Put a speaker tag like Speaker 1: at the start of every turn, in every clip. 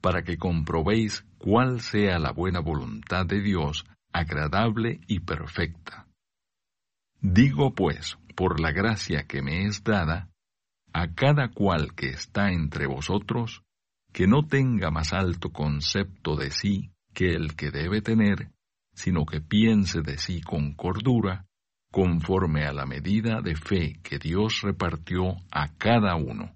Speaker 1: para que comprobéis cuál sea la buena voluntad de Dios, agradable y perfecta. Digo pues, por la gracia que me es dada, a cada cual que está entre vosotros, que no tenga más alto concepto de sí que el que debe tener, sino que piense de sí con cordura, conforme a la medida de fe que Dios repartió a cada uno.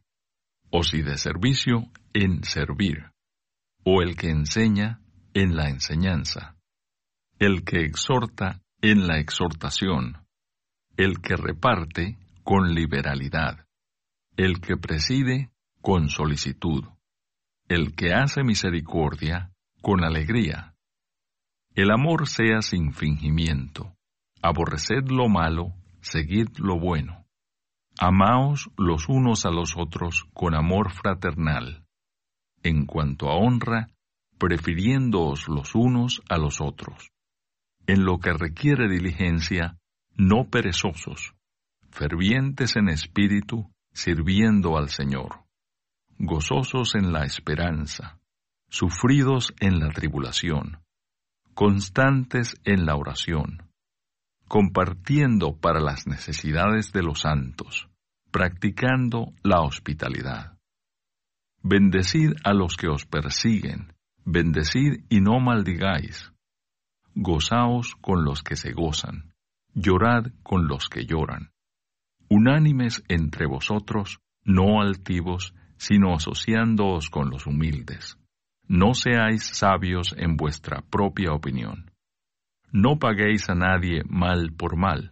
Speaker 1: o si de servicio, en servir, o el que enseña, en la enseñanza, el que exhorta, en la exhortación, el que reparte, con liberalidad, el que preside, con solicitud, el que hace misericordia, con alegría. El amor sea sin fingimiento. Aborreced lo malo, seguid lo bueno. Amaos los unos a los otros con amor fraternal. En cuanto a honra, prefiriéndoos los unos a los otros. En lo que requiere diligencia, no perezosos, fervientes en espíritu, sirviendo al Señor, gozosos en la esperanza, sufridos en la tribulación, constantes en la oración, compartiendo para las necesidades de los santos, practicando la hospitalidad. Bendecid a los que os persiguen, bendecid y no maldigáis. Gozaos con los que se gozan, llorad con los que lloran. Unánimes entre vosotros, no altivos, sino asociándoos con los humildes no seáis sabios en vuestra propia opinión. No paguéis a nadie mal por mal.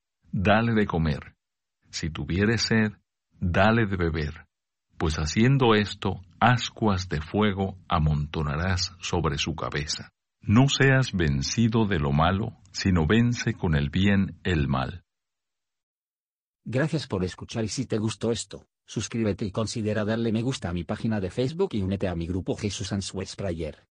Speaker 1: dale de comer. Si tuviere sed, dale de beber, pues haciendo esto, ascuas de fuego amontonarás sobre su cabeza. No seas vencido de lo malo, sino vence con el bien el mal.
Speaker 2: Gracias por escuchar y si te gustó esto, suscríbete y considera darle me gusta a mi página de Facebook y únete a mi grupo Jesús Answers Prayer.